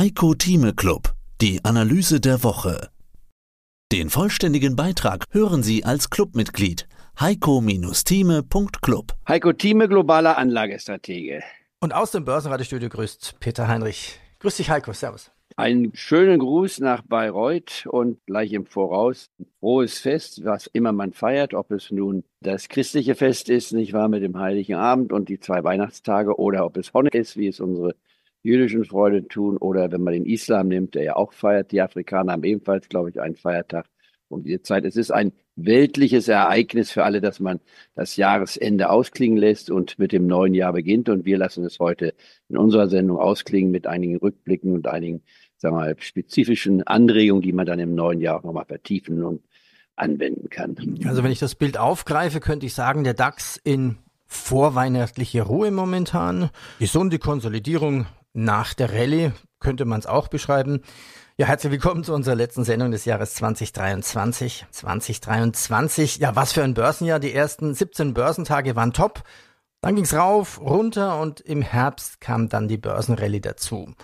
Heiko Thieme Club, die Analyse der Woche. Den vollständigen Beitrag hören Sie als Clubmitglied heiko-thieme.club. Heiko Thieme, globaler Anlagestratege. Und aus dem Börsenradiostudio grüßt Peter Heinrich. Grüß dich, Heiko. Servus. Einen schönen Gruß nach Bayreuth und gleich im Voraus ein frohes Fest, was immer man feiert, ob es nun das christliche Fest ist, nicht wahr, mit dem Heiligen Abend und die zwei Weihnachtstage oder ob es Honne ist, wie es unsere jüdischen Freunde tun oder wenn man den Islam nimmt, der ja auch feiert. Die Afrikaner haben ebenfalls, glaube ich, einen Feiertag um diese Zeit. Es ist ein weltliches Ereignis für alle, dass man das Jahresende ausklingen lässt und mit dem neuen Jahr beginnt. Und wir lassen es heute in unserer Sendung ausklingen mit einigen Rückblicken und einigen, sagen wir mal, spezifischen Anregungen, die man dann im neuen Jahr auch nochmal vertiefen und anwenden kann. Also wenn ich das Bild aufgreife, könnte ich sagen, der DAX in vorweihnachtliche Ruhe momentan. Gesunde Konsolidierung nach der Rallye könnte man es auch beschreiben. Ja, herzlich willkommen zu unserer letzten Sendung des Jahres 2023. 2023, ja, was für ein Börsenjahr. Die ersten 17 Börsentage waren top. Dann ging's rauf, runter und im Herbst kam dann die Börsenrallye dazu.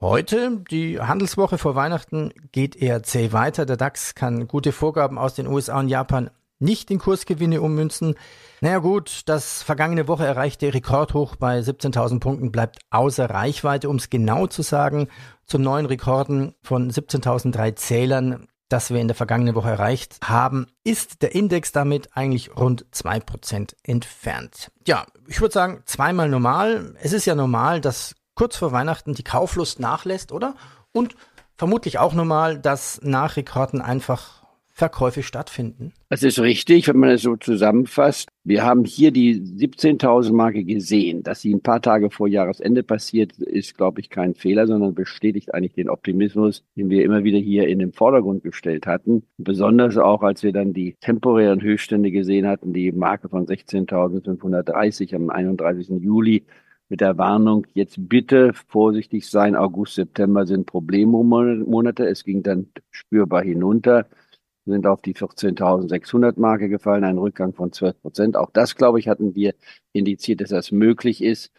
Heute, die Handelswoche vor Weihnachten, geht eher zäh weiter. Der DAX kann gute Vorgaben aus den USA und Japan nicht in Kursgewinne ummünzen. Naja gut, das vergangene Woche erreichte Rekordhoch bei 17.000 Punkten bleibt außer Reichweite, um es genau zu sagen, zum neuen Rekorden von 17.003 Zählern, das wir in der vergangenen Woche erreicht haben, ist der Index damit eigentlich rund 2% entfernt. Ja, ich würde sagen, zweimal normal. Es ist ja normal, dass kurz vor Weihnachten die Kauflust nachlässt, oder? Und vermutlich auch normal, dass nach Rekorden einfach Verkäufe stattfinden? Das ist richtig, wenn man es so zusammenfasst. Wir haben hier die 17.000 Marke gesehen. Dass sie ein paar Tage vor Jahresende passiert, ist, glaube ich, kein Fehler, sondern bestätigt eigentlich den Optimismus, den wir immer wieder hier in den Vordergrund gestellt hatten. Besonders auch, als wir dann die temporären Höchststände gesehen hatten, die Marke von 16.530 am 31. Juli mit der Warnung, jetzt bitte vorsichtig sein, August, September sind Problemmonate. Es ging dann spürbar hinunter sind auf die 14.600 Marke gefallen, ein Rückgang von 12 Prozent. Auch das, glaube ich, hatten wir indiziert, dass das möglich ist,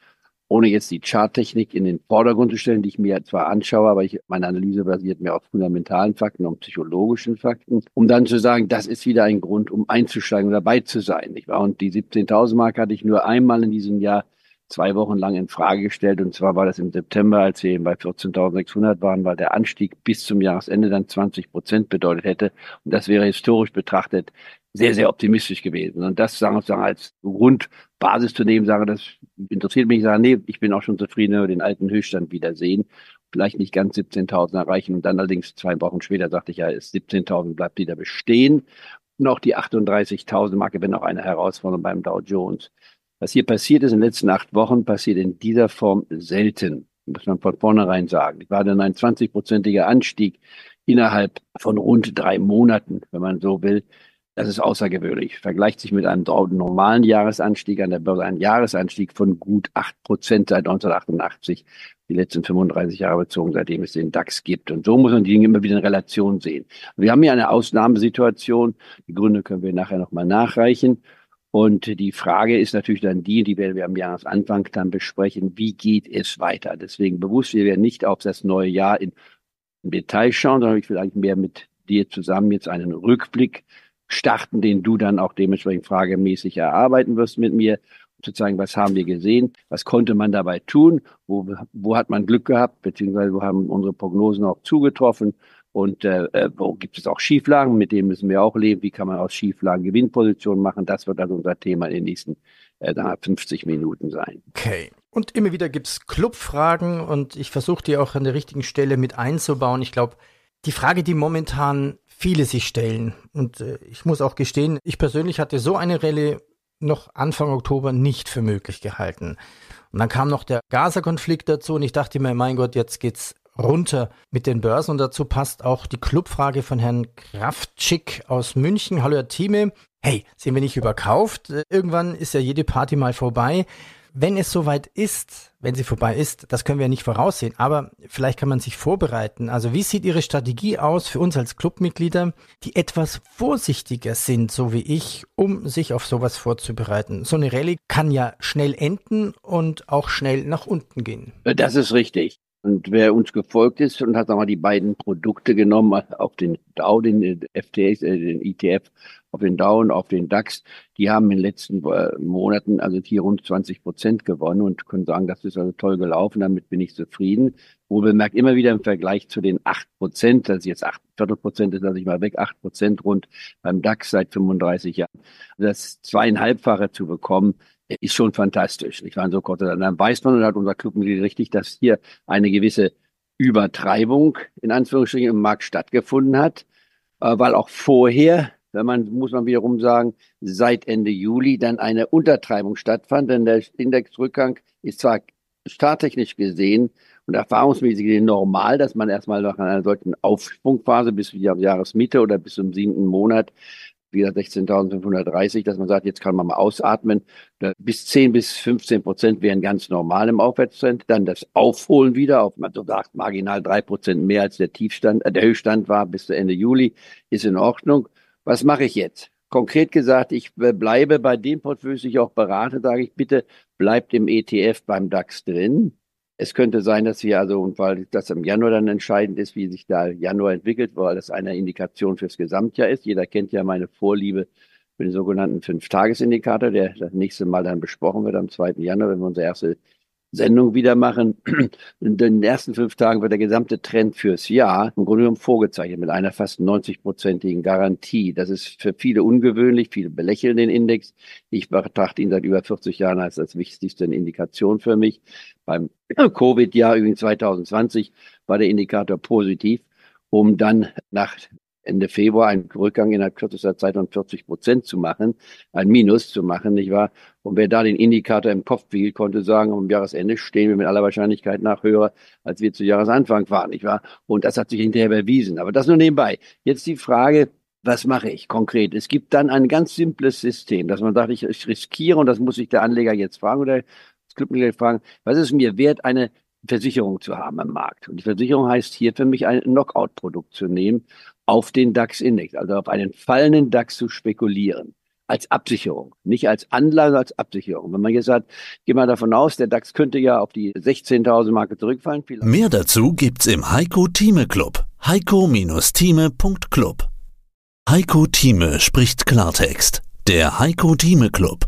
ohne jetzt die Charttechnik in den Vordergrund zu stellen, die ich mir zwar anschaue, aber ich, meine Analyse basiert mehr auf fundamentalen Fakten und psychologischen Fakten, um dann zu sagen, das ist wieder ein Grund, um einzusteigen und dabei zu sein. Nicht wahr? Und die 17.000 Marke hatte ich nur einmal in diesem Jahr zwei Wochen lang in Frage gestellt. Und zwar war das im September, als wir eben bei 14.600 waren, weil der Anstieg bis zum Jahresende dann 20 Prozent bedeutet hätte. Und das wäre historisch betrachtet sehr, sehr optimistisch gewesen. Und das sagen wir als Grundbasis zu nehmen, sage, das interessiert mich, sage, nee, ich bin auch schon zufrieden, wenn wir den alten Höchststand wiedersehen. Vielleicht nicht ganz 17.000 erreichen. Und dann allerdings zwei Wochen später sagte ich ja, 17.000 bleibt wieder bestehen. Auch die 38.000 Marke, wenn auch eine Herausforderung beim Dow Jones. Was hier passiert ist in den letzten acht Wochen, passiert in dieser Form selten, muss man von vornherein sagen. Es war dann ein 20-prozentiger Anstieg innerhalb von rund drei Monaten, wenn man so will. Das ist außergewöhnlich. Vergleicht sich mit einem normalen Jahresanstieg an der Börse, ein Jahresanstieg von gut acht Prozent seit 1988, die letzten 35 Jahre bezogen, seitdem es den DAX gibt. Und so muss man die Dinge immer wieder in Relation sehen. Wir haben hier eine Ausnahmesituation. Die Gründe können wir nachher nochmal nachreichen. Und die Frage ist natürlich dann die, die werden wir am Jahresanfang dann besprechen, wie geht es weiter? Deswegen bewusst, wir werden nicht auf das neue Jahr in, im Detail schauen, sondern ich will eigentlich mehr mit dir zusammen jetzt einen Rückblick starten, den du dann auch dementsprechend fragemäßig erarbeiten wirst mit mir, um zu zeigen, was haben wir gesehen, was konnte man dabei tun, wo, wo hat man Glück gehabt, beziehungsweise wo haben unsere Prognosen auch zugetroffen und äh, äh, wo gibt es auch Schieflagen, mit denen müssen wir auch leben. Wie kann man aus Schieflagen Gewinnpositionen machen? Das wird also unser Thema in den nächsten äh, 50 Minuten sein. Okay. Und immer wieder gibt es Clubfragen und ich versuche die auch an der richtigen Stelle mit einzubauen. Ich glaube, die Frage, die momentan viele sich stellen, und äh, ich muss auch gestehen, ich persönlich hatte so eine Rallye noch Anfang Oktober nicht für möglich gehalten. Und dann kam noch der Gaza-Konflikt dazu und ich dachte mir, mein Gott, jetzt geht's runter mit den Börsen. Und dazu passt auch die Clubfrage von Herrn Kraftschick aus München. Hallo Herr Thieme. Hey, sind wir nicht überkauft? Irgendwann ist ja jede Party mal vorbei. Wenn es soweit ist, wenn sie vorbei ist, das können wir ja nicht voraussehen, aber vielleicht kann man sich vorbereiten. Also wie sieht Ihre Strategie aus für uns als Clubmitglieder, die etwas vorsichtiger sind, so wie ich, um sich auf sowas vorzubereiten? So eine Rallye kann ja schnell enden und auch schnell nach unten gehen. Das ist richtig. Und wer uns gefolgt ist und hat nochmal die beiden Produkte genommen, auf den Dow, den FTX, äh, den ETF, auf den Dow und auf den DAX, die haben in den letzten äh, Monaten also hier rund 20 Prozent gewonnen und können sagen, das ist also toll gelaufen, damit bin ich zufrieden. Wo bemerkt immer wieder im Vergleich zu den 8 Prozent, das ist jetzt 8 Viertel Prozent, ist lasse ich mal weg, 8 Prozent rund beim DAX seit 35 Jahren. Das zweieinhalbfache zu bekommen, ist schon fantastisch. Ich war so kurz, dann weiß man und hat unser Clubmitglied richtig, dass hier eine gewisse Übertreibung in Anführungsstrichen im Markt stattgefunden hat, äh, weil auch vorher, wenn man muss man wiederum sagen, seit Ende Juli dann eine Untertreibung stattfand, denn der Indexrückgang ist zwar starttechnisch gesehen und erfahrungsmäßig gesehen normal, dass man erstmal nach einer solchen Aufschwungphase bis zur Jahresmitte oder bis zum siebten Monat wieder 16.530, dass man sagt, jetzt kann man mal ausatmen. Bis 10 bis 15 Prozent wären ganz normal im Aufwärtstrend. Dann das Aufholen wieder auf, man sagt, marginal drei Prozent mehr als der Tiefstand, äh, der Höchststand war bis Ende Juli, ist in Ordnung. Was mache ich jetzt? Konkret gesagt, ich bleibe bei dem Portfolio, ich auch berate, sage ich bitte, bleibt im ETF beim DAX drin. Es könnte sein, dass wir also, und weil das im Januar dann entscheidend ist, wie sich da Januar entwickelt, weil das eine Indikation fürs Gesamtjahr ist. Jeder kennt ja meine Vorliebe für den sogenannten Fünf-Tages-Indikator, der das nächste Mal dann besprochen wird am 2. Januar, wenn wir unsere erste Sendung wieder machen. In den ersten fünf Tagen wird der gesamte Trend fürs Jahr im Grunde genommen vorgezeichnet mit einer fast 90-prozentigen Garantie. Das ist für viele ungewöhnlich. Viele belächeln den Index. Ich betrachte ihn seit über 40 Jahren als das wichtigste Indikation für mich. Beim Covid-Jahr übrigens 2020 war der Indikator positiv, um dann nach Ende Februar einen Rückgang innerhalb kürzester Zeit von 40 Prozent zu machen, ein Minus zu machen, nicht wahr? Und wer da den Indikator im Kopf behielt, konnte sagen, am Jahresende stehen wir mit aller Wahrscheinlichkeit nach höher, als wir zu Jahresanfang waren, nicht wahr? Und das hat sich hinterher bewiesen. Aber das nur nebenbei. Jetzt die Frage, was mache ich konkret? Es gibt dann ein ganz simples System, dass man sagt, ich, riskiere und das muss sich der Anleger jetzt fragen oder das Clubmitglied fragen, was ist mir wert, eine Versicherung zu haben im Markt. Und die Versicherung heißt hier für mich ein Knockout-Produkt zu nehmen auf den DAX-Index, also auf einen fallenden DAX zu spekulieren. Als Absicherung, nicht als Anlage, als Absicherung. Wenn man jetzt sagt, geh mal davon aus, der DAX könnte ja auf die 16.000 Marke zurückfallen. Mehr dazu gibt's im Heiko Thieme Club. Heiko-Thieme.club. Heiko Thieme spricht Klartext. Der Heiko Thieme Club.